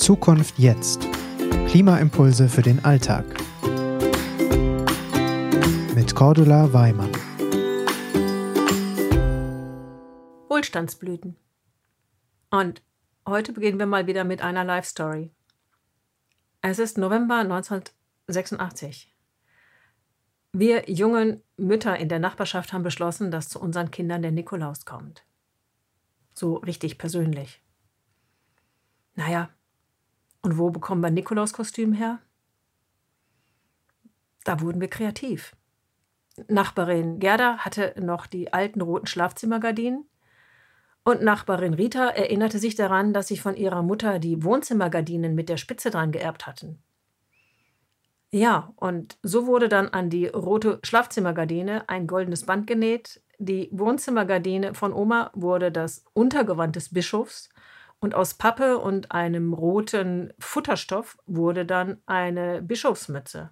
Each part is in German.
Zukunft jetzt. Klimaimpulse für den Alltag. Mit Cordula Weimann. Wohlstandsblüten. Und heute beginnen wir mal wieder mit einer Life Story. Es ist November 1986. Wir jungen Mütter in der Nachbarschaft haben beschlossen, dass zu unseren Kindern der Nikolaus kommt. So richtig persönlich. Naja, und wo bekommen wir Nikolauskostüm her? Da wurden wir kreativ. Nachbarin Gerda hatte noch die alten roten Schlafzimmergardinen und Nachbarin Rita erinnerte sich daran, dass sie von ihrer Mutter die Wohnzimmergardinen mit der Spitze dran geerbt hatten. Ja, und so wurde dann an die rote Schlafzimmergardine ein goldenes Band genäht. Die Wohnzimmergardine von Oma wurde das Untergewand des Bischofs und aus Pappe und einem roten Futterstoff wurde dann eine Bischofsmütze.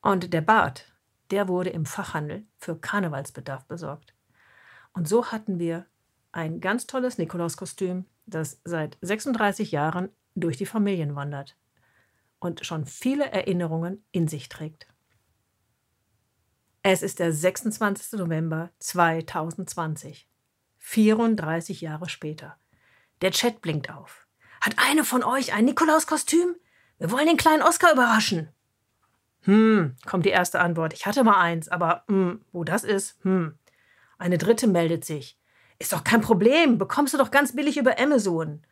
Und der Bart, der wurde im Fachhandel für Karnevalsbedarf besorgt. Und so hatten wir ein ganz tolles Nikolauskostüm, das seit 36 Jahren durch die Familien wandert und schon viele Erinnerungen in sich trägt. Es ist der 26. November 2020, 34 Jahre später. Der Chat blinkt auf. Hat eine von euch ein Nikolauskostüm? Wir wollen den kleinen Oscar überraschen. Hm, kommt die erste Antwort. Ich hatte mal eins, aber hm, wo das ist, hm. Eine dritte meldet sich. Ist doch kein Problem, bekommst du doch ganz billig über Amazon.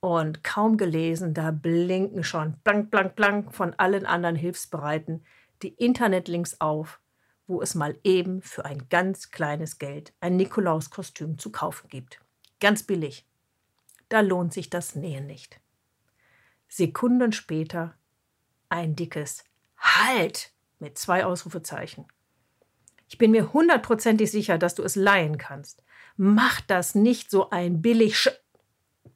Und kaum gelesen, da blinken schon blank, blank, blank von allen anderen Hilfsbereiten die Internetlinks auf, wo es mal eben für ein ganz kleines Geld ein Nikolauskostüm zu kaufen gibt. Ganz billig. Da lohnt sich das Nähen nicht. Sekunden später ein dickes Halt mit zwei Ausrufezeichen. Ich bin mir hundertprozentig sicher, dass du es leihen kannst. Mach das nicht so ein billig Sch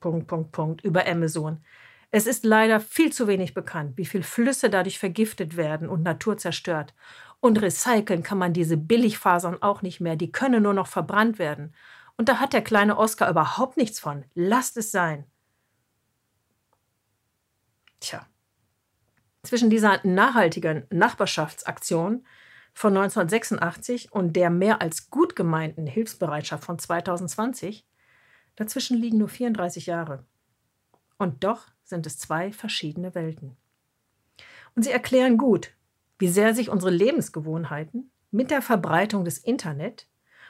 Punkt, Punkt, Punkt über Amazon. Es ist leider viel zu wenig bekannt, wie viele Flüsse dadurch vergiftet werden und Natur zerstört. Und recyceln kann man diese Billigfasern auch nicht mehr, die können nur noch verbrannt werden. Und da hat der kleine Oscar überhaupt nichts von. Lasst es sein. Tja. Zwischen dieser nachhaltigen Nachbarschaftsaktion von 1986 und der mehr als gut gemeinten Hilfsbereitschaft von 2020 Dazwischen liegen nur 34 Jahre. Und doch sind es zwei verschiedene Welten. Und sie erklären gut, wie sehr sich unsere Lebensgewohnheiten mit der Verbreitung des Internet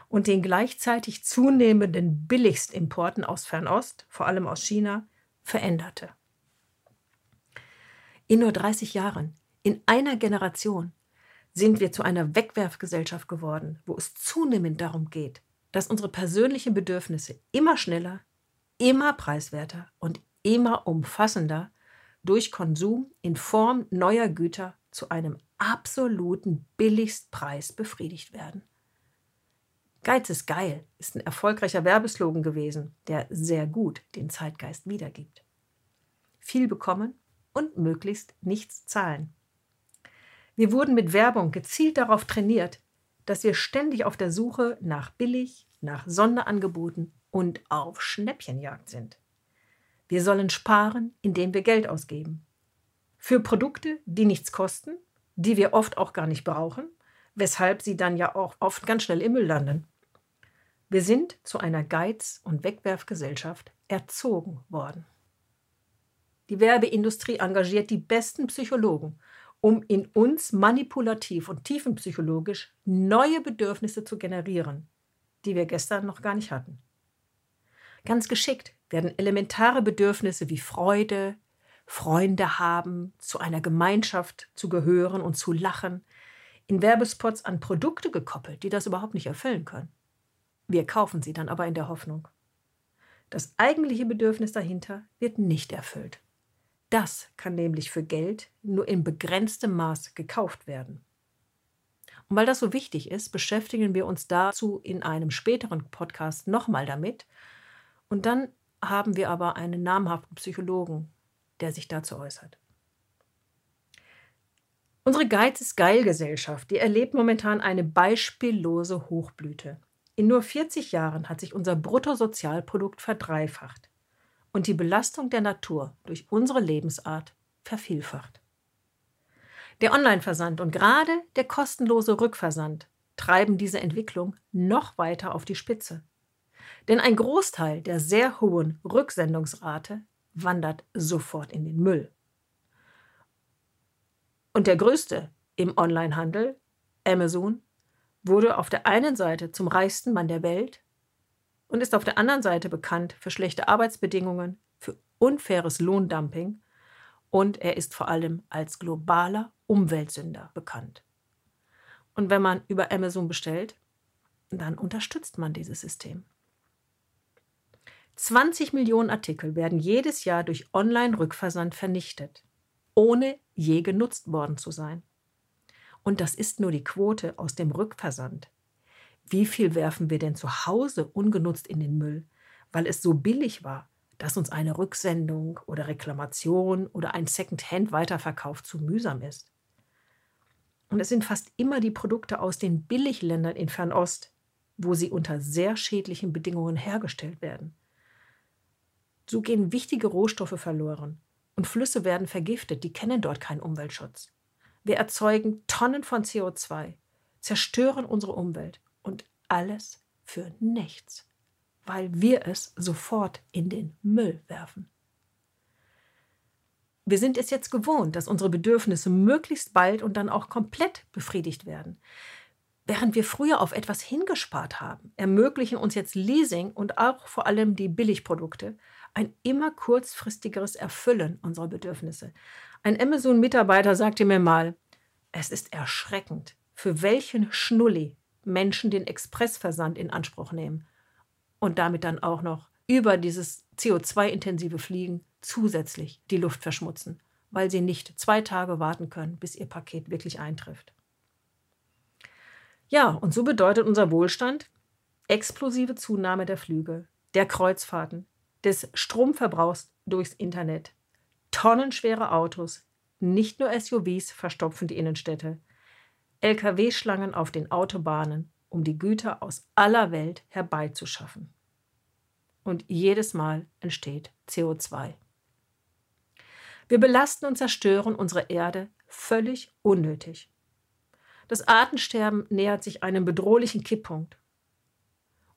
und den gleichzeitig zunehmenden Billigstimporten aus Fernost, vor allem aus China, veränderte. In nur 30 Jahren, in einer Generation, sind wir zu einer Wegwerfgesellschaft geworden, wo es zunehmend darum geht, dass unsere persönlichen Bedürfnisse immer schneller, immer preiswerter und immer umfassender durch Konsum in Form neuer Güter zu einem absoluten Billigstpreis befriedigt werden. Geiz ist geil ist ein erfolgreicher Werbeslogan gewesen, der sehr gut den Zeitgeist wiedergibt. Viel bekommen und möglichst nichts zahlen. Wir wurden mit Werbung gezielt darauf trainiert, dass wir ständig auf der Suche nach billig, nach Sonderangeboten und auf Schnäppchenjagd sind. Wir sollen sparen, indem wir Geld ausgeben. Für Produkte, die nichts kosten, die wir oft auch gar nicht brauchen, weshalb sie dann ja auch oft ganz schnell im Müll landen. Wir sind zu einer Geiz- und Wegwerfgesellschaft erzogen worden. Die Werbeindustrie engagiert die besten Psychologen um in uns manipulativ und tiefenpsychologisch neue Bedürfnisse zu generieren, die wir gestern noch gar nicht hatten. Ganz geschickt werden elementare Bedürfnisse wie Freude, Freunde haben, zu einer Gemeinschaft zu gehören und zu lachen, in Werbespots an Produkte gekoppelt, die das überhaupt nicht erfüllen können. Wir kaufen sie dann aber in der Hoffnung. Das eigentliche Bedürfnis dahinter wird nicht erfüllt. Das kann nämlich für Geld nur in begrenztem Maß gekauft werden. Und weil das so wichtig ist, beschäftigen wir uns dazu in einem späteren Podcast nochmal damit. Und dann haben wir aber einen namhaften Psychologen, der sich dazu äußert. Unsere Geiz ist Geil-Gesellschaft, die erlebt momentan eine beispiellose Hochblüte. In nur 40 Jahren hat sich unser Bruttosozialprodukt verdreifacht. und die Belastung der Natur durch unsere Lebensart vervielfacht. Der Online-Versand und gerade der kostenlose Rückversand treiben diese Entwicklung noch weiter auf die Spitze. Denn ein Großteil der sehr hohen Rücksendungsrate wandert sofort in den Müll. Und der größte im Onlinehandel, Amazon, wurde auf der einen Seite zum reichsten Mann der Welt und ist auf der anderen Seite bekannt für schlechte Arbeitsbedingungen, für unfaires Lohndumping und er ist vor allem als globaler Umweltsünder bekannt. Und wenn man über Amazon bestellt, dann unterstützt man dieses System. 20 Millionen Artikel werden jedes Jahr durch Online-Rückversand vernichtet, ohne je genutzt worden zu sein. Und das ist nur die Quote aus dem Rückversand. Wie viel werfen wir denn zu Hause ungenutzt in den Müll, weil es so billig war, dass uns eine Rücksendung oder Reklamation oder ein Second-Hand-Weiterverkauf zu mühsam ist? Und es sind fast immer die Produkte aus den Billigländern in Fernost, wo sie unter sehr schädlichen Bedingungen hergestellt werden. So gehen wichtige Rohstoffe verloren und Flüsse werden vergiftet, die kennen dort keinen Umweltschutz. Wir erzeugen Tonnen von CO2, zerstören unsere Umwelt und alles für nichts, weil wir es sofort in den Müll werfen. Wir sind es jetzt gewohnt, dass unsere Bedürfnisse möglichst bald und dann auch komplett befriedigt werden. Während wir früher auf etwas hingespart haben, ermöglichen uns jetzt Leasing und auch vor allem die Billigprodukte ein immer kurzfristigeres Erfüllen unserer Bedürfnisse. Ein Amazon-Mitarbeiter sagte mir mal, es ist erschreckend, für welchen Schnulli Menschen den Expressversand in Anspruch nehmen und damit dann auch noch über dieses CO2-intensive Fliegen zusätzlich die Luft verschmutzen, weil sie nicht zwei Tage warten können, bis ihr Paket wirklich eintrifft. Ja, und so bedeutet unser Wohlstand explosive Zunahme der Flüge, der Kreuzfahrten, des Stromverbrauchs durchs Internet, tonnenschwere Autos, nicht nur SUVs verstopfen die Innenstädte, Lkw-Schlangen auf den Autobahnen, um die Güter aus aller Welt herbeizuschaffen. Und jedes Mal entsteht CO2. Wir belasten und zerstören unsere Erde völlig unnötig. Das Artensterben nähert sich einem bedrohlichen Kipppunkt.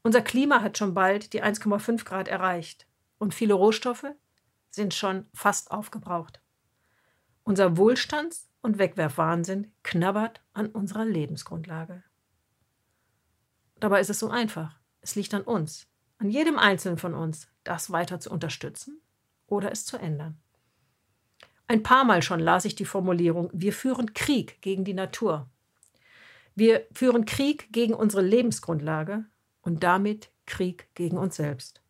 Unser Klima hat schon bald die 1,5 Grad erreicht und viele Rohstoffe sind schon fast aufgebraucht. Unser Wohlstands- und Wegwerfwahnsinn knabbert an unserer Lebensgrundlage. Dabei ist es so einfach. Es liegt an uns, an jedem Einzelnen von uns, das weiter zu unterstützen oder es zu ändern. Ein paar Mal schon las ich die Formulierung, wir führen Krieg gegen die Natur. Wir führen Krieg gegen unsere Lebensgrundlage und damit Krieg gegen uns selbst.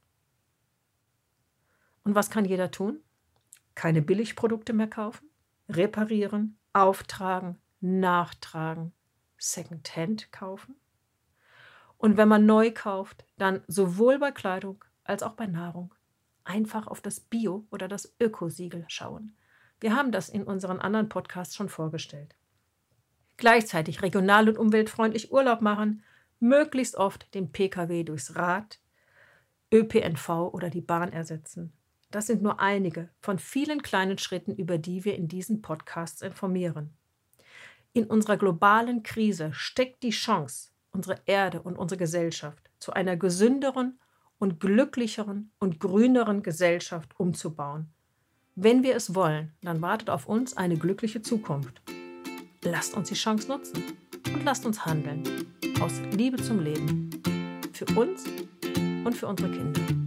Und was kann jeder tun? Keine Billigprodukte mehr kaufen, reparieren, auftragen, nachtragen, Secondhand kaufen. Und wenn man neu kauft, dann sowohl bei Kleidung als auch bei Nahrung einfach auf das Bio- oder das Ökosiegel schauen. Wir haben das in unseren anderen Podcasts schon vorgestellt. Gleichzeitig regional und umweltfreundlich Urlaub machen, möglichst oft den Pkw durchs Rad, ÖPNV oder die Bahn ersetzen. Das sind nur einige von vielen kleinen Schritten, über die wir in diesen Podcasts informieren. In unserer globalen Krise steckt die Chance, unsere Erde und unsere Gesellschaft zu einer gesünderen und glücklicheren und grüneren Gesellschaft umzubauen wenn wir es wollen, dann wartet auf uns eine glückliche Zukunft. Lasst uns die Chance nutzen und lasst uns handeln. Aus Liebe zum Leben. Für uns und für unsere Kinder.